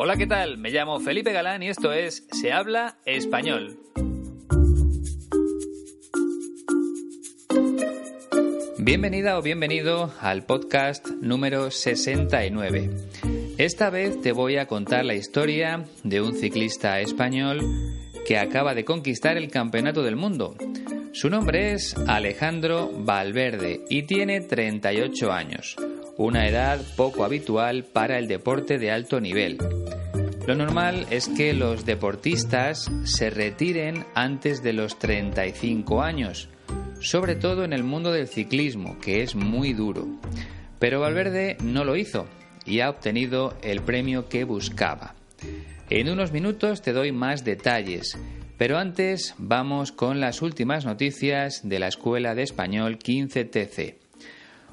Hola, ¿qué tal? Me llamo Felipe Galán y esto es Se habla español. Bienvenida o bienvenido al podcast número 69. Esta vez te voy a contar la historia de un ciclista español que acaba de conquistar el Campeonato del Mundo. Su nombre es Alejandro Valverde y tiene 38 años, una edad poco habitual para el deporte de alto nivel. Lo normal es que los deportistas se retiren antes de los 35 años, sobre todo en el mundo del ciclismo, que es muy duro. Pero Valverde no lo hizo y ha obtenido el premio que buscaba. En unos minutos te doy más detalles, pero antes vamos con las últimas noticias de la Escuela de Español 15TC.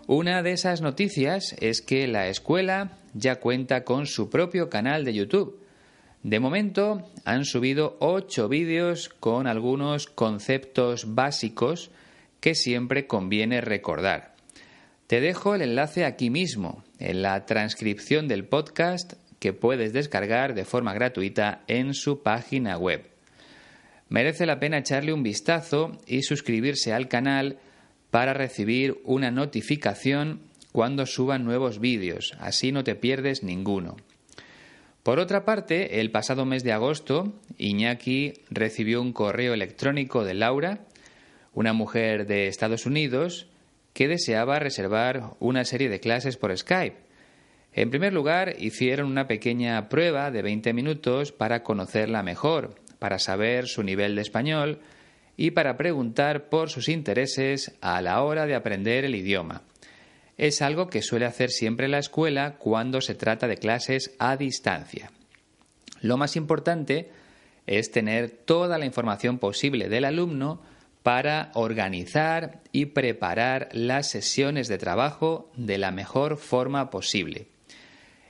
Una de esas noticias es que la escuela ya cuenta con su propio canal de YouTube. De momento han subido 8 vídeos con algunos conceptos básicos que siempre conviene recordar. Te dejo el enlace aquí mismo, en la transcripción del podcast que puedes descargar de forma gratuita en su página web. Merece la pena echarle un vistazo y suscribirse al canal para recibir una notificación cuando suban nuevos vídeos, así no te pierdes ninguno. Por otra parte, el pasado mes de agosto, Iñaki recibió un correo electrónico de Laura una mujer de Estados Unidos que deseaba reservar una serie de clases por Skype. En primer lugar, hicieron una pequeña prueba de 20 minutos para conocerla mejor, para saber su nivel de español y para preguntar por sus intereses a la hora de aprender el idioma. Es algo que suele hacer siempre la escuela cuando se trata de clases a distancia. Lo más importante es tener toda la información posible del alumno para organizar y preparar las sesiones de trabajo de la mejor forma posible.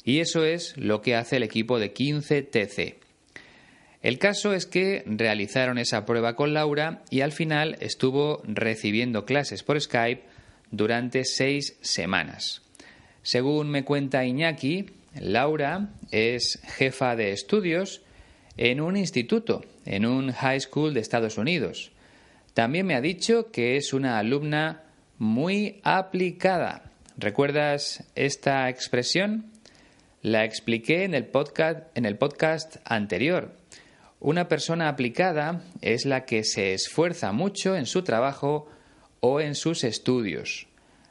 Y eso es lo que hace el equipo de 15TC. El caso es que realizaron esa prueba con Laura y al final estuvo recibiendo clases por Skype durante seis semanas. Según me cuenta Iñaki, Laura es jefa de estudios en un instituto, en un high school de Estados Unidos. También me ha dicho que es una alumna muy aplicada. ¿Recuerdas esta expresión? La expliqué en el podcast, en el podcast anterior. Una persona aplicada es la que se esfuerza mucho en su trabajo o en sus estudios.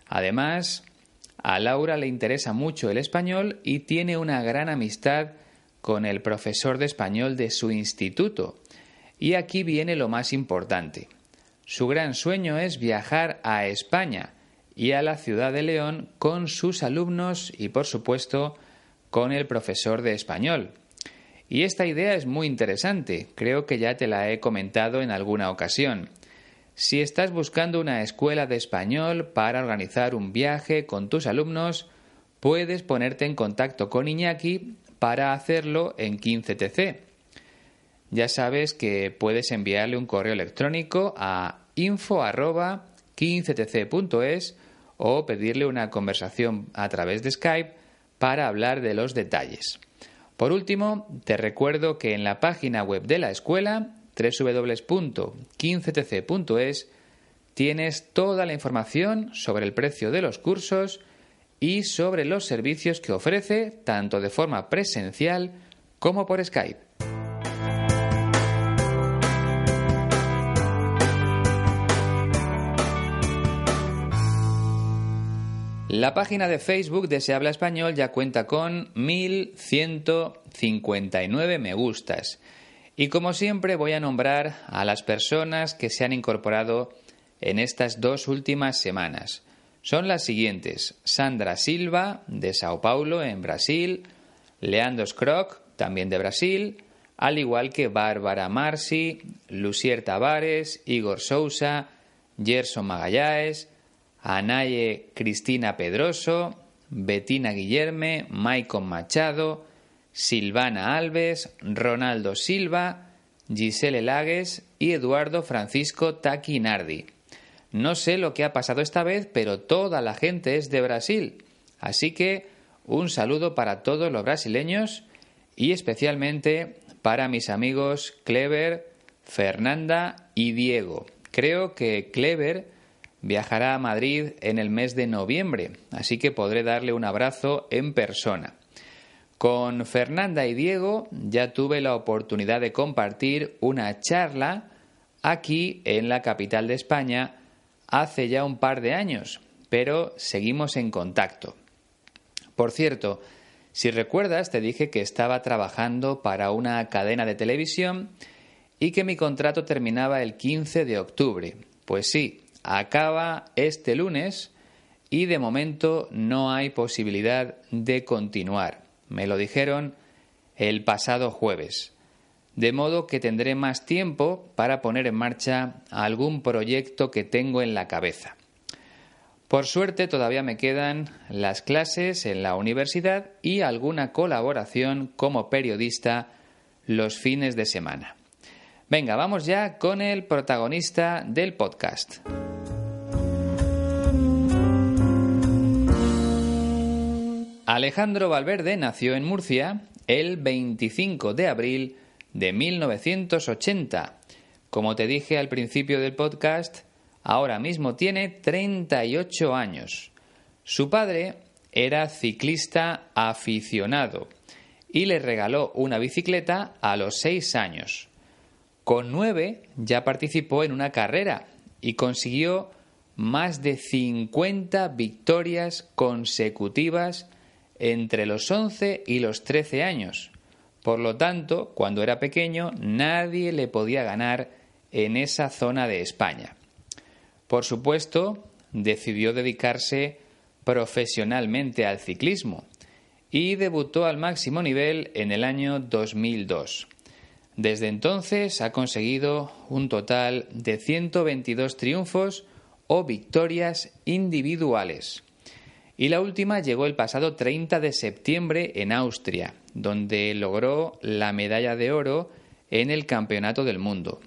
Además, a Laura le interesa mucho el español y tiene una gran amistad con el profesor de español de su instituto. Y aquí viene lo más importante. Su gran sueño es viajar a España y a la ciudad de León con sus alumnos y, por supuesto, con el profesor de español. Y esta idea es muy interesante, creo que ya te la he comentado en alguna ocasión. Si estás buscando una escuela de español para organizar un viaje con tus alumnos, puedes ponerte en contacto con Iñaki para hacerlo en 15TC ya sabes que puedes enviarle un correo electrónico a info.15tc.es o pedirle una conversación a través de Skype para hablar de los detalles. Por último, te recuerdo que en la página web de la escuela, www.15tc.es, tienes toda la información sobre el precio de los cursos y sobre los servicios que ofrece tanto de forma presencial como por Skype. La página de Facebook de Se Habla Español ya cuenta con 1159 me gustas. Y como siempre voy a nombrar a las personas que se han incorporado en estas dos últimas semanas. Son las siguientes: Sandra Silva, de Sao Paulo, en Brasil, Leandro Scroc, también de Brasil, al igual que Bárbara Marci, Lucier Tavares, Igor Sousa, Gerson Magallanes, Anaye Cristina Pedroso, Betina Guillerme, Maicon Machado, Silvana Alves, Ronaldo Silva, Gisele Lagues y Eduardo Francisco Taquinardi. No sé lo que ha pasado esta vez, pero toda la gente es de Brasil. Así que un saludo para todos los brasileños y especialmente para mis amigos Clever, Fernanda y Diego. Creo que Clever viajará a Madrid en el mes de noviembre, así que podré darle un abrazo en persona. Con Fernanda y Diego ya tuve la oportunidad de compartir una charla aquí en la capital de España hace ya un par de años, pero seguimos en contacto. Por cierto, si recuerdas, te dije que estaba trabajando para una cadena de televisión y que mi contrato terminaba el 15 de octubre. Pues sí, acaba este lunes y de momento no hay posibilidad de continuar. Me lo dijeron el pasado jueves. De modo que tendré más tiempo para poner en marcha algún proyecto que tengo en la cabeza. Por suerte todavía me quedan las clases en la universidad y alguna colaboración como periodista los fines de semana. Venga, vamos ya con el protagonista del podcast. Alejandro Valverde nació en Murcia el 25 de abril de 1980. Como te dije al principio del podcast, ahora mismo tiene 38 años. Su padre era ciclista aficionado y le regaló una bicicleta a los 6 años. Con 9 ya participó en una carrera y consiguió más de 50 victorias consecutivas entre los 11 y los 13 años. Por lo tanto, cuando era pequeño, nadie le podía ganar en esa zona de España. Por supuesto, decidió dedicarse profesionalmente al ciclismo y debutó al máximo nivel en el año 2002. Desde entonces ha conseguido un total de 122 triunfos o victorias individuales y la última llegó el pasado 30 de septiembre en Austria, donde logró la medalla de oro en el Campeonato del Mundo.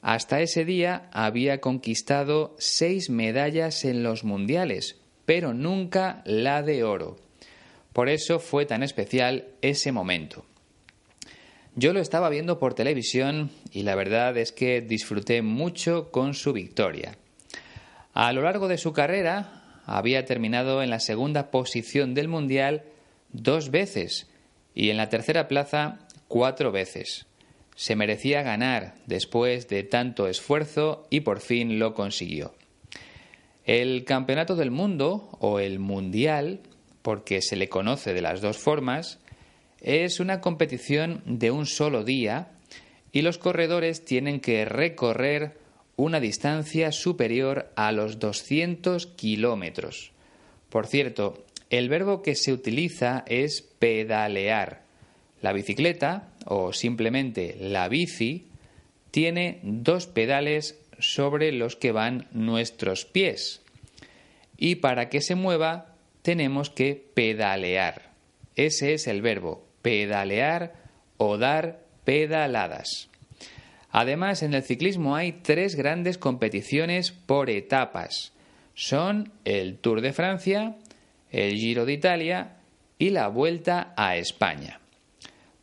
Hasta ese día había conquistado seis medallas en los mundiales, pero nunca la de oro. Por eso fue tan especial ese momento. Yo lo estaba viendo por televisión y la verdad es que disfruté mucho con su victoria. A lo largo de su carrera había terminado en la segunda posición del Mundial dos veces y en la tercera plaza cuatro veces. Se merecía ganar después de tanto esfuerzo y por fin lo consiguió. El Campeonato del Mundo o el Mundial, porque se le conoce de las dos formas, es una competición de un solo día y los corredores tienen que recorrer una distancia superior a los 200 kilómetros. Por cierto, el verbo que se utiliza es pedalear. La bicicleta, o simplemente la bici, tiene dos pedales sobre los que van nuestros pies. Y para que se mueva tenemos que pedalear. Ese es el verbo, pedalear o dar pedaladas. Además, en el ciclismo hay tres grandes competiciones por etapas. Son el Tour de Francia, el Giro de Italia y la Vuelta a España.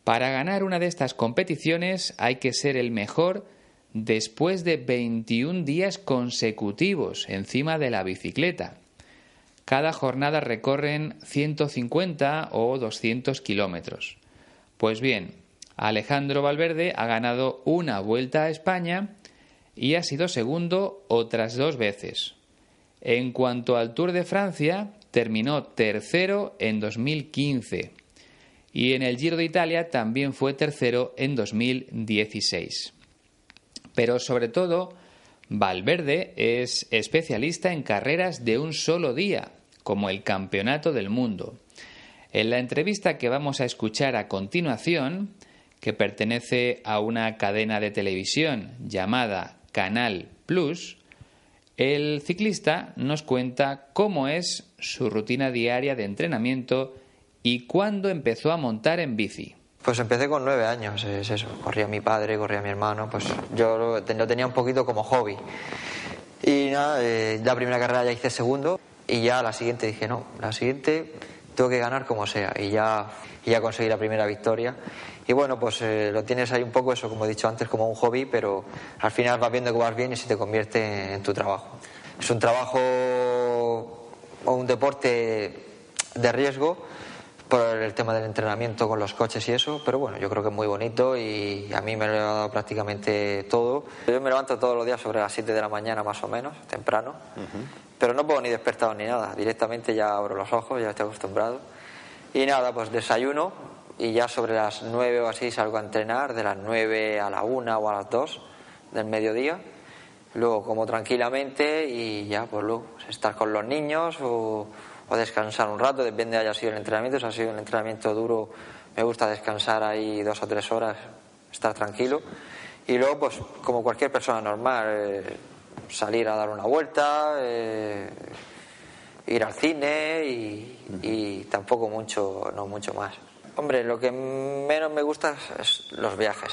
Para ganar una de estas competiciones hay que ser el mejor después de 21 días consecutivos encima de la bicicleta. Cada jornada recorren 150 o 200 kilómetros. Pues bien, Alejandro Valverde ha ganado una vuelta a España y ha sido segundo otras dos veces. En cuanto al Tour de Francia, terminó tercero en 2015 y en el Giro de Italia también fue tercero en 2016. Pero sobre todo, Valverde es especialista en carreras de un solo día, como el Campeonato del Mundo. En la entrevista que vamos a escuchar a continuación, que pertenece a una cadena de televisión llamada Canal Plus, el ciclista nos cuenta cómo es su rutina diaria de entrenamiento y cuándo empezó a montar en bici. Pues empecé con nueve años, es eso. Corría mi padre, corría mi hermano, pues yo lo, tenía un poquito como hobby. Y nada, eh, la primera carrera ya hice segundo y ya la siguiente dije, no, la siguiente tengo que ganar como sea y ya, ya conseguí la primera victoria. Y bueno, pues eh, lo tienes ahí un poco eso, como he dicho antes, como un hobby, pero al final vas viendo que vas bien y se te convierte en tu trabajo. Es un trabajo o un deporte de riesgo por el tema del entrenamiento con los coches y eso, pero bueno, yo creo que es muy bonito y a mí me lo ha dado prácticamente todo. Yo me levanto todos los días sobre las 7 de la mañana más o menos, temprano, pero no puedo ni despertado ni nada, directamente ya abro los ojos, ya estoy acostumbrado. Y nada, pues desayuno y ya sobre las 9 o así salgo a entrenar, de las 9 a la 1 o a las 2 del mediodía. Luego como tranquilamente y ya pues luego estar con los niños o o descansar un rato, depende de haya sido el entrenamiento. Si ha sido un entrenamiento duro, me gusta descansar ahí dos o tres horas, estar tranquilo. Y luego, pues como cualquier persona normal, eh, salir a dar una vuelta, eh, ir al cine y, tampoco mucho, no mucho más. Hombre, lo que menos me gusta es los viajes,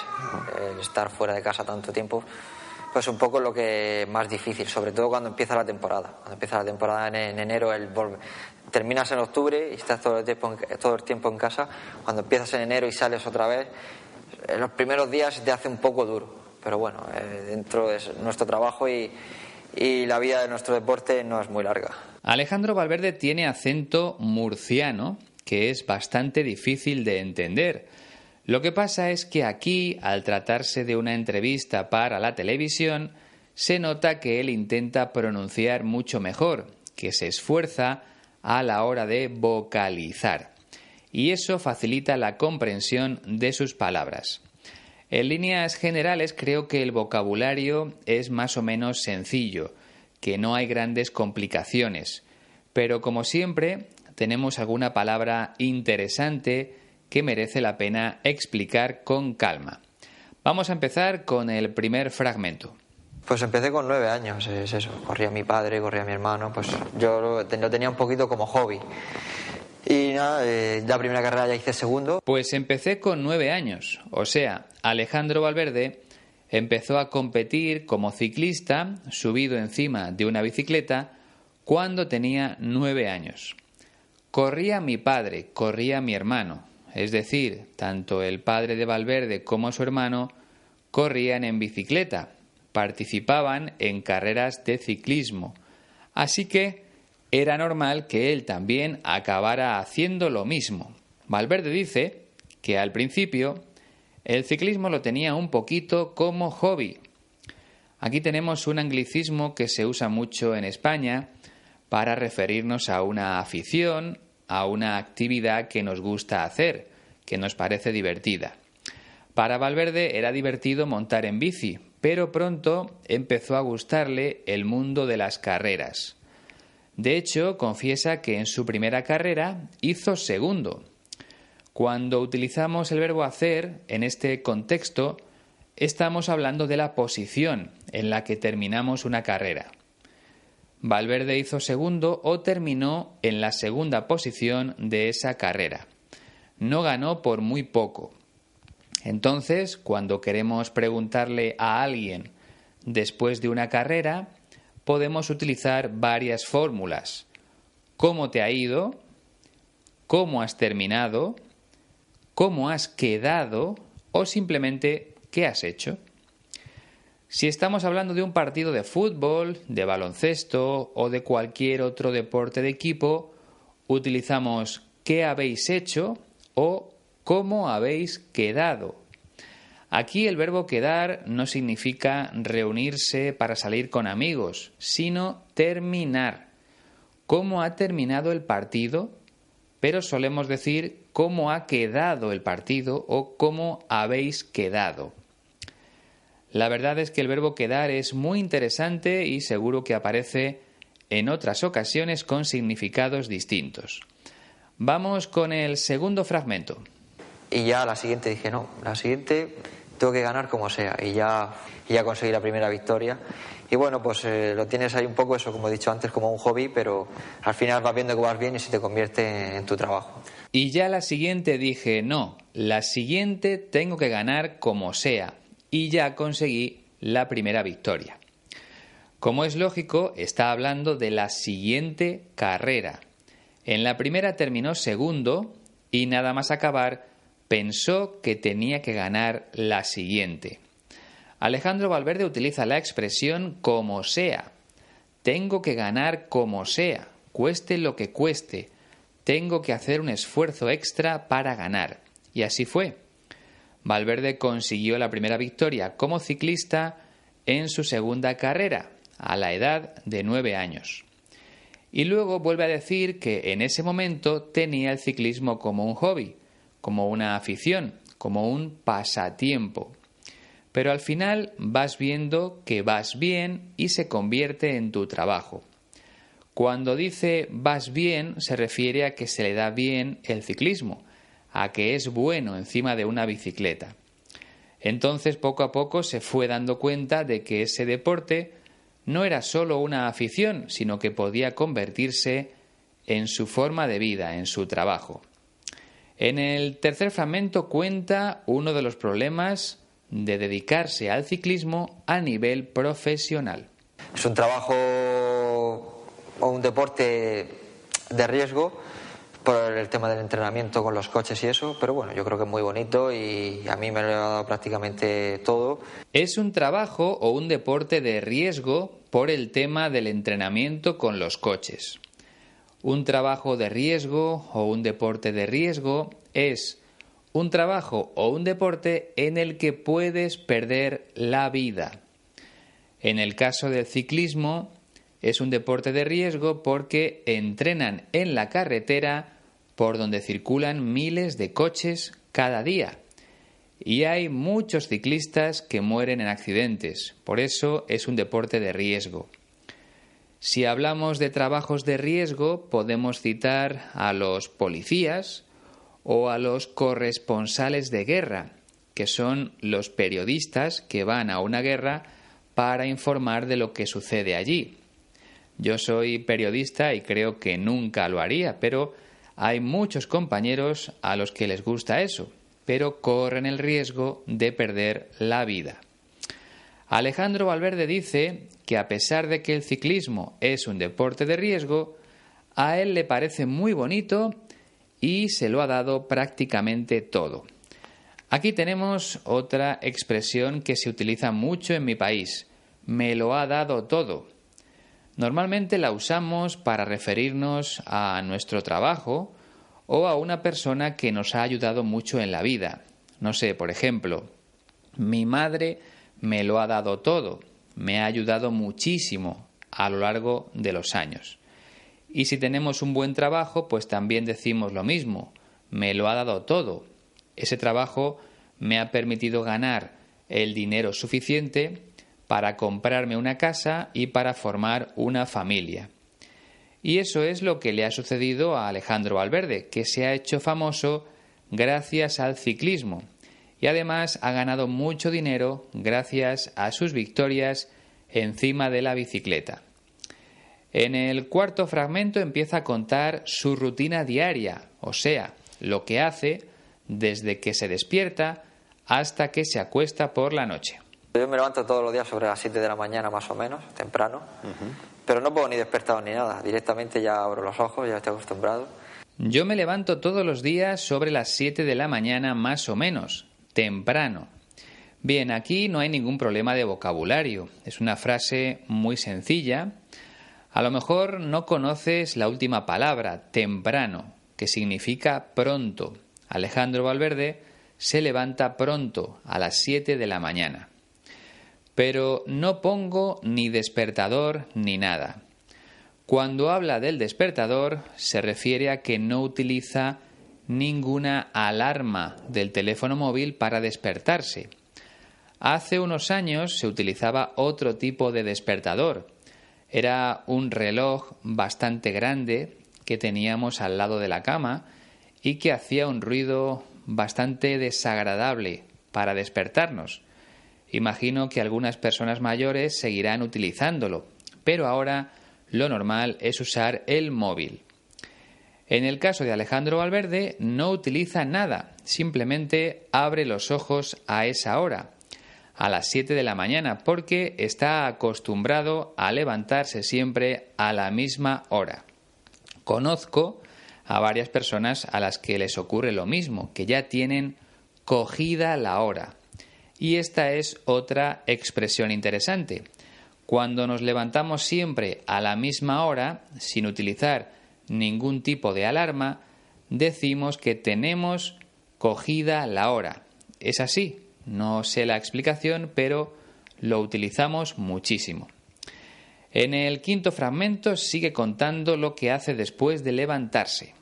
estar fuera de casa tanto tiempo pues un poco lo que más difícil, sobre todo cuando empieza la temporada. Cuando empieza la temporada en, enero, el terminas en octubre y estás todo el, tiempo en, todo el tiempo en casa. Cuando empiezas en enero y sales otra vez, en los primeros días te hace un poco duro. Pero bueno, eh, dentro de nuestro trabajo y, y la vida de nuestro deporte no es muy larga. Alejandro Valverde tiene acento murciano que es bastante difícil de entender. Lo que pasa es que aquí, al tratarse de una entrevista para la televisión, se nota que él intenta pronunciar mucho mejor, que se esfuerza a la hora de vocalizar. Y eso facilita la comprensión de sus palabras. En líneas generales creo que el vocabulario es más o menos sencillo, que no hay grandes complicaciones, pero como siempre tenemos alguna palabra interesante que merece la pena explicar con calma. Vamos a empezar con el primer fragmento. Pues empecé con nueve años, es eso. Corría mi padre, corría mi hermano, pues yo lo, tenía un poquito como hobby. Y nada, eh, la primera carrera ya hice segundo. Pues empecé con nueve años, o sea, Alejandro Valverde empezó a competir como ciclista subido encima de una bicicleta cuando tenía nueve años. Corría mi padre, corría mi hermano, es decir, tanto el padre de Valverde como su hermano corrían en bicicleta, participaban en carreras de ciclismo, así que era normal que él también acabara haciendo lo mismo. Valverde dice que al principio el ciclismo lo tenía un poquito como hobby. Aquí tenemos un anglicismo que se usa mucho en España para referirnos a una afición, a una actividad que nos gusta hacer, que nos parece divertida. Para Valverde era divertido montar en bici, pero pronto empezó a gustarle el mundo de las carreras. De hecho, confiesa que en su primera carrera hizo segundo. Cuando utilizamos el verbo hacer en este contexto, estamos hablando de la posición en la que terminamos una carrera. Valverde hizo segundo o terminó en la segunda posición de esa carrera. No ganó por muy poco. Entonces, cuando queremos preguntarle a alguien después de una carrera, podemos utilizar varias fórmulas. ¿Cómo te ha ido? ¿Cómo has terminado? ¿Cómo has quedado? O simplemente ¿qué has hecho? Si estamos hablando de un partido de fútbol, de baloncesto o de cualquier otro deporte de equipo, utilizamos ¿qué habéis hecho? o ¿cómo habéis quedado? Aquí el verbo quedar no significa reunirse para salir con amigos, sino terminar. ¿Cómo ha terminado el partido? Pero solemos decir cómo ha quedado el partido o cómo habéis quedado. La verdad es que el verbo quedar es muy interesante y seguro que aparece en otras ocasiones con significados distintos. Vamos con el segundo fragmento. Y ya la siguiente dije, no, la siguiente tengo que ganar como sea. Y ya, ya conseguí la primera victoria. Y bueno, pues eh, lo tienes ahí un poco, eso como he dicho antes, como un hobby, pero al final vas viendo que vas bien y se te convierte en tu trabajo. Y ya la siguiente dije, no, la siguiente tengo que ganar como sea y ya conseguí la primera victoria. Como es lógico, está hablando de la siguiente carrera. En la primera terminó segundo y nada más acabar pensó que tenía que ganar la siguiente. Alejandro Valverde utiliza la expresión como sea. Tengo que ganar como sea, cueste lo que cueste. Tengo que hacer un esfuerzo extra para ganar. Y así fue. Valverde consiguió la primera victoria como ciclista en su segunda carrera, a la edad de nueve años. Y luego vuelve a decir que en ese momento tenía el ciclismo como un hobby, como una afición, como un pasatiempo. Pero al final vas viendo que vas bien y se convierte en tu trabajo. Cuando dice vas bien se refiere a que se le da bien el ciclismo, a que es bueno encima de una bicicleta. Entonces poco a poco se fue dando cuenta de que ese deporte no era solo una afición, sino que podía convertirse en su forma de vida, en su trabajo. En el tercer fragmento cuenta uno de los problemas de dedicarse al ciclismo a nivel profesional. Es un trabajo o un deporte de riesgo por el tema del entrenamiento con los coches y eso, pero bueno, yo creo que es muy bonito y a mí me lo ha dado prácticamente todo. Es un trabajo o un deporte de riesgo por el tema del entrenamiento con los coches. Un trabajo de riesgo o un deporte de riesgo es un trabajo o un deporte en el que puedes perder la vida. En el caso del ciclismo, es un deporte de riesgo porque entrenan en la carretera por donde circulan miles de coches cada día. Y hay muchos ciclistas que mueren en accidentes, por eso es un deporte de riesgo. Si hablamos de trabajos de riesgo, podemos citar a los policías o a los corresponsales de guerra, que son los periodistas que van a una guerra para informar de lo que sucede allí. Yo soy periodista y creo que nunca lo haría, pero hay muchos compañeros a los que les gusta eso, pero corren el riesgo de perder la vida. Alejandro Valverde dice que a pesar de que el ciclismo es un deporte de riesgo, a él le parece muy bonito y se lo ha dado prácticamente todo. Aquí tenemos otra expresión que se utiliza mucho en mi país. Me lo ha dado todo. Normalmente la usamos para referirnos a nuestro trabajo o a una persona que nos ha ayudado mucho en la vida. No sé, por ejemplo, mi madre me lo ha dado todo, me ha ayudado muchísimo a lo largo de los años. Y si tenemos un buen trabajo, pues también decimos lo mismo, me lo ha dado todo. Ese trabajo me ha permitido ganar el dinero suficiente para comprarme una casa y para formar una familia. Y eso es lo que le ha sucedido a Alejandro Valverde, que se ha hecho famoso gracias al ciclismo y además ha ganado mucho dinero gracias a sus victorias encima de la bicicleta. En el cuarto fragmento empieza a contar su rutina diaria, o sea, lo que hace desde que se despierta hasta que se acuesta por la noche. Yo me levanto todos los días sobre las 7 de la mañana más o menos, temprano, pero no puedo ni despertado ni nada, directamente ya abro los ojos, ya estoy acostumbrado. Yo me levanto todos los días sobre las 7 de la mañana más o menos, temprano. Bien, aquí no hay ningún problema de vocabulario, es una frase muy sencilla. A lo mejor no conoces la última palabra, temprano, que significa pronto. Alejandro Valverde se levanta pronto, a las 7 de la mañana pero no pongo ni despertador ni nada. Cuando habla del despertador se refiere a que no utiliza ninguna alarma del teléfono móvil para despertarse. Hace unos años se utilizaba otro tipo de despertador. Era un reloj bastante grande que teníamos al lado de la cama y que hacía un ruido bastante desagradable para despertarnos. Imagino que algunas personas mayores seguirán utilizándolo, pero ahora lo normal es usar el móvil. En el caso de Alejandro Valverde no utiliza nada, simplemente abre los ojos a esa hora, a las 7 de la mañana, porque está acostumbrado a levantarse siempre a la misma hora. Conozco a varias personas a las que les ocurre lo mismo, que ya tienen cogida la hora. Y esta es otra expresión interesante. Cuando nos levantamos siempre a la misma hora, sin utilizar ningún tipo de alarma, decimos que tenemos cogida la hora. Es así, no sé la explicación, pero lo utilizamos muchísimo. En el quinto fragmento sigue contando lo que hace después de levantarse.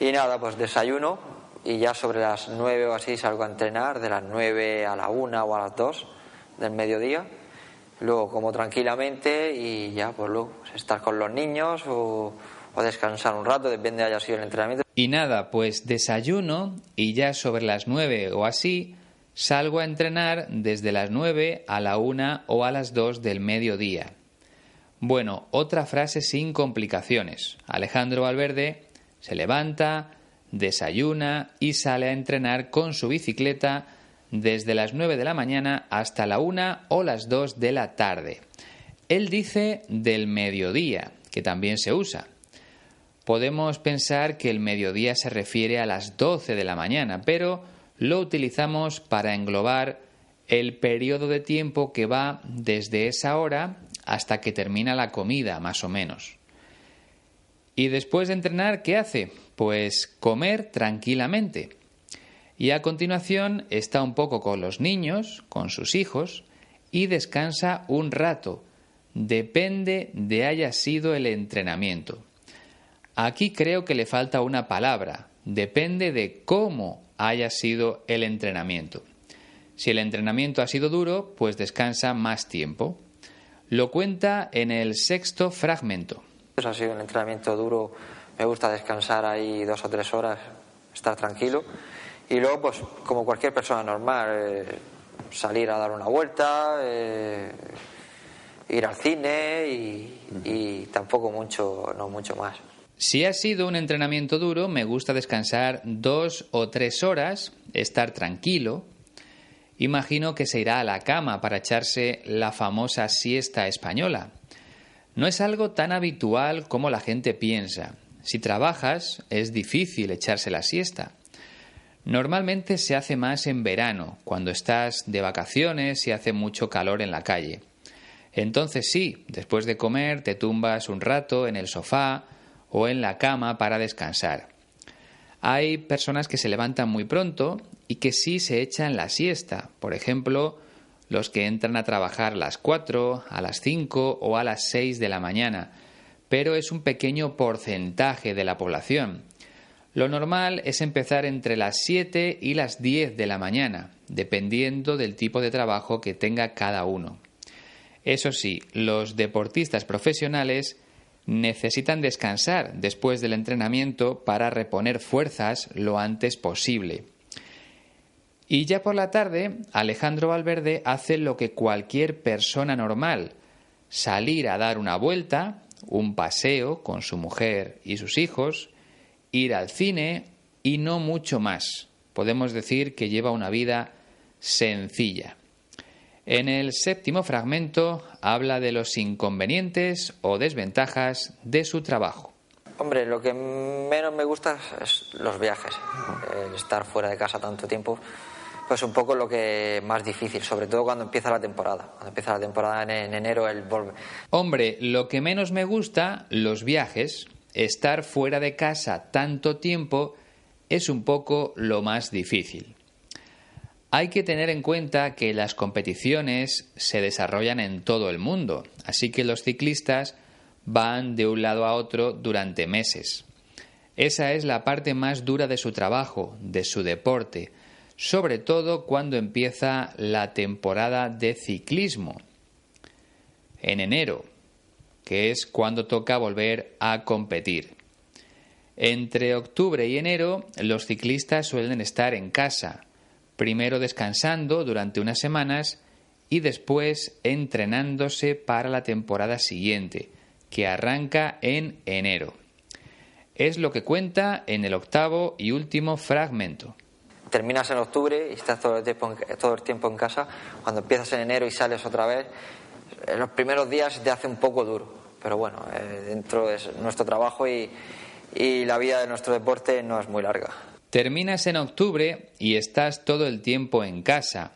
Y nada, pues desayuno y ya sobre las nueve o así salgo a entrenar, de las nueve a la una o a las dos del mediodía. Luego como tranquilamente y ya pues luego pues, estar con los niños o, o descansar un rato, depende de haya sido el entrenamiento. Y nada, pues desayuno y ya sobre las nueve o así salgo a entrenar desde las nueve a la una o a las dos del mediodía. Bueno, otra frase sin complicaciones. Alejandro Valverde se levanta, desayuna y sale a entrenar con su bicicleta desde las 9 de la mañana hasta la 1 o las 2 de la tarde. Él dice del mediodía, que también se usa. Podemos pensar que el mediodía se refiere a las 12 de la mañana, pero lo utilizamos para englobar el periodo de tiempo que va desde esa hora hasta que termina la comida, más o menos. Y después de entrenar, ¿qué hace? Pues comer tranquilamente. Y a continuación está un poco con los niños, con sus hijos, y descansa un rato. Depende de haya sido el entrenamiento. Aquí creo que le falta una palabra. Depende de cómo haya sido el entrenamiento. Si el entrenamiento ha sido duro, pues descansa más tiempo. Lo cuenta en el sexto fragmento. Ha sido un entrenamiento duro, me gusta descansar ahí dos o tres horas, estar tranquilo. Y luego, pues como cualquier persona normal, eh, salir a dar una vuelta, eh, ir al cine y, y tampoco mucho, no mucho más. Si ha sido un entrenamiento duro, me gusta descansar dos o tres horas, estar tranquilo. Imagino que se irá a la cama para echarse la famosa siesta española. No es algo tan habitual como la gente piensa. Si trabajas, es difícil echarse la siesta. Normalmente se hace más en verano, cuando estás de vacaciones y hace mucho calor en la calle. Entonces sí, después de comer te tumbas un rato en el sofá o en la cama para descansar. Hay personas que se levantan muy pronto y que sí se echan la siesta. Por ejemplo, los que entran a trabajar a las 4, a las 5 o a las 6 de la mañana, pero es un pequeño porcentaje de la población. Lo normal es empezar entre las 7 y las 10 de la mañana, dependiendo del tipo de trabajo que tenga cada uno. Eso sí, los deportistas profesionales necesitan descansar después del entrenamiento para reponer fuerzas lo antes posible. Y ya por la tarde, Alejandro Valverde hace lo que cualquier persona normal, salir a dar una vuelta, un paseo con su mujer y sus hijos, ir al cine y no mucho más. Podemos decir que lleva una vida sencilla. En el séptimo fragmento habla de los inconvenientes o desventajas de su trabajo. Hombre, lo que menos me gusta es los viajes, el estar fuera de casa tanto tiempo pues un poco lo que más difícil, sobre todo cuando empieza la temporada. Cuando empieza la temporada en, enero, el volve. Hombre, lo que menos me gusta, los viajes, estar fuera de casa tanto tiempo, es un poco lo más difícil. Hay que tener en cuenta que las competiciones se desarrollan en todo el mundo, así que los ciclistas van de un lado a otro durante meses. Esa es la parte más dura de su trabajo, de su deporte, sobre todo cuando empieza la temporada de ciclismo, en enero, que es cuando toca volver a competir. Entre octubre y enero los ciclistas suelen estar en casa, primero descansando durante unas semanas y después entrenándose para la temporada siguiente, que arranca en enero. Es lo que cuenta en el octavo y último fragmento terminas en octubre y estás todo el, tiempo en, todo el tiempo en casa, cuando empiezas en enero y sales otra vez, en los primeros días te hace un poco duro, pero bueno, eh, dentro de nuestro trabajo y, y la vida de nuestro deporte no es muy larga. Terminas en octubre y estás todo el tiempo en casa.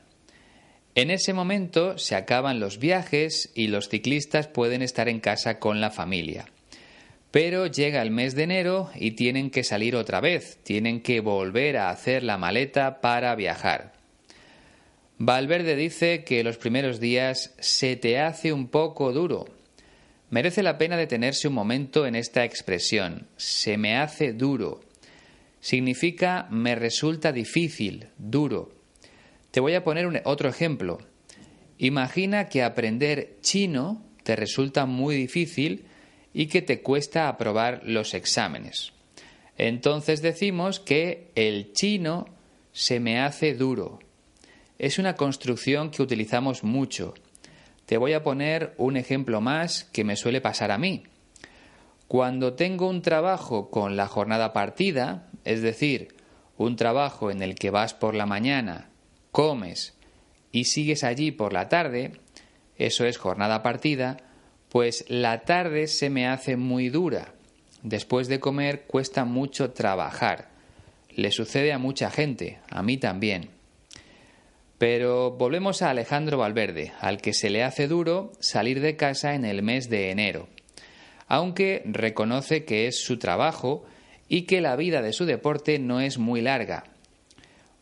En ese momento se acaban los viajes y los ciclistas pueden estar en casa con la familia. Pero llega el mes de enero y tienen que salir otra vez, tienen que volver a hacer la maleta para viajar. Valverde dice que los primeros días se te hace un poco duro. Merece la pena detenerse un momento en esta expresión, se me hace duro. Significa me resulta difícil, duro. Te voy a poner otro ejemplo. Imagina que aprender chino te resulta muy difícil y que te cuesta aprobar los exámenes. Entonces decimos que el chino se me hace duro. Es una construcción que utilizamos mucho. Te voy a poner un ejemplo más que me suele pasar a mí. Cuando tengo un trabajo con la jornada partida, es decir, un trabajo en el que vas por la mañana, comes y sigues allí por la tarde, eso es jornada partida, pues la tarde se me hace muy dura. Después de comer cuesta mucho trabajar. Le sucede a mucha gente, a mí también. Pero volvemos a Alejandro Valverde, al que se le hace duro salir de casa en el mes de enero, aunque reconoce que es su trabajo y que la vida de su deporte no es muy larga.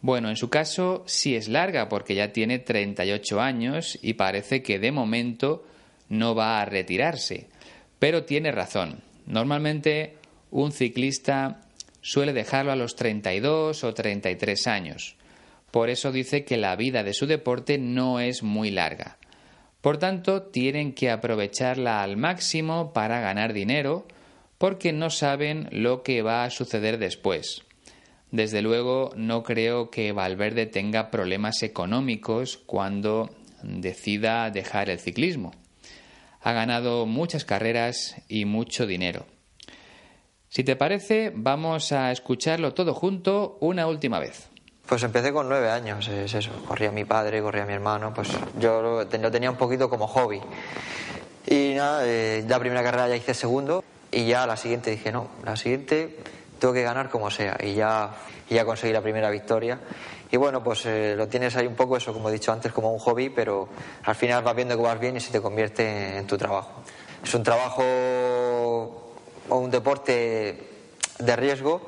Bueno, en su caso sí es larga porque ya tiene 38 años y parece que de momento no va a retirarse. Pero tiene razón. Normalmente un ciclista suele dejarlo a los 32 o 33 años. Por eso dice que la vida de su deporte no es muy larga. Por tanto, tienen que aprovecharla al máximo para ganar dinero porque no saben lo que va a suceder después. Desde luego, no creo que Valverde tenga problemas económicos cuando decida dejar el ciclismo. Ha ganado muchas carreras y mucho dinero. Si te parece, vamos a escucharlo todo junto una última vez. Pues empecé con nueve años, es eso. Corría mi padre, corría mi hermano, pues yo lo, tenía un poquito como hobby. Y nada, eh, la primera carrera ya hice segundo y ya la siguiente dije, no, la siguiente tengo que ganar como sea. Y ya, ya conseguí la primera victoria. Y bueno, pues eh, lo tienes ahí un poco, eso como he dicho antes, como un hobby, pero al final vas viendo que vas bien y se te convierte en tu trabajo. Es un trabajo o un deporte de riesgo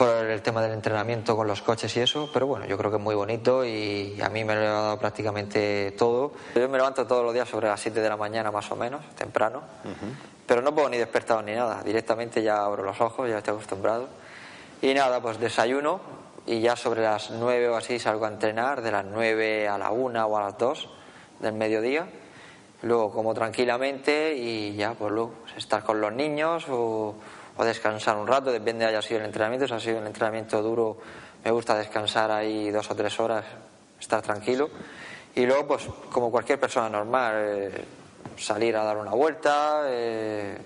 por el tema del entrenamiento con los coches y eso, pero bueno, yo creo que es muy bonito y a mí me lo ha dado prácticamente todo. Yo me levanto todos los días sobre las 7 de la mañana más o menos, temprano, pero no puedo ni despertar ni nada, directamente ya abro los ojos, ya estoy acostumbrado. Y nada, pues desayuno, y ya sobre las 9 o así salgo a entrenar, de las 9 a la 1 o a las 2 del mediodía. Luego como tranquilamente y ya pues luego estar con los niños o, descansar un rato, depende de haya sido el entrenamiento. Si ha sido el entrenamiento duro, me gusta descansar ahí dos o tres horas, estar tranquilo. Y luego, pues como cualquier persona normal, eh, salir a dar una vuelta, eh,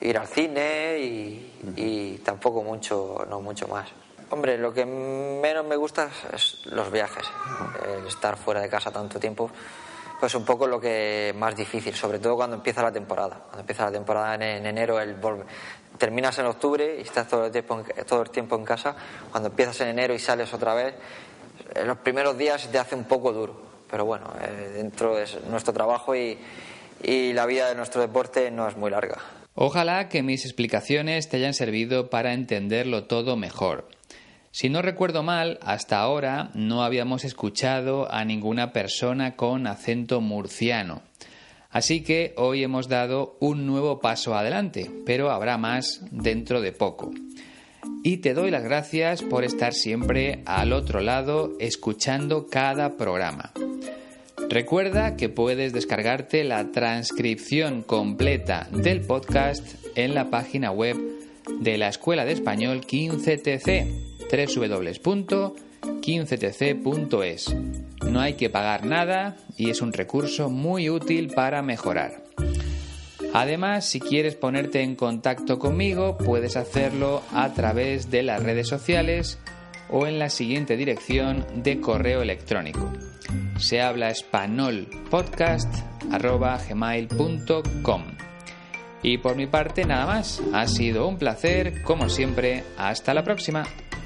ir al cine y, y tampoco mucho, no mucho más. Hombre, lo que menos me gusta es los viajes. El estar fuera de casa tanto tiempo, pues un poco lo que más difícil, sobre todo cuando empieza la temporada. Cuando empieza la temporada en, enero, el terminas en octubre y estás todo el, tiempo en, todo el tiempo en casa. Cuando empiezas en enero y sales otra vez, en los primeros días te hace un poco duro. Pero bueno, eh, dentro es nuestro trabajo y, y la vida de nuestro deporte no es muy larga. Ojalá que mis explicaciones te hayan servido para entenderlo todo mejor. Si no recuerdo mal, hasta ahora no habíamos escuchado a ninguna persona con acento murciano. Así que hoy hemos dado un nuevo paso adelante, pero habrá más dentro de poco. Y te doy las gracias por estar siempre al otro lado escuchando cada programa. Recuerda que puedes descargarte la transcripción completa del podcast en la página web de la Escuela de Español 15TC www.15tc.es. No hay que pagar nada y es un recurso muy útil para mejorar. Además, si quieres ponerte en contacto conmigo, puedes hacerlo a través de las redes sociales o en la siguiente dirección de correo electrónico. Se habla español podcast Y por mi parte nada más, ha sido un placer, como siempre, hasta la próxima.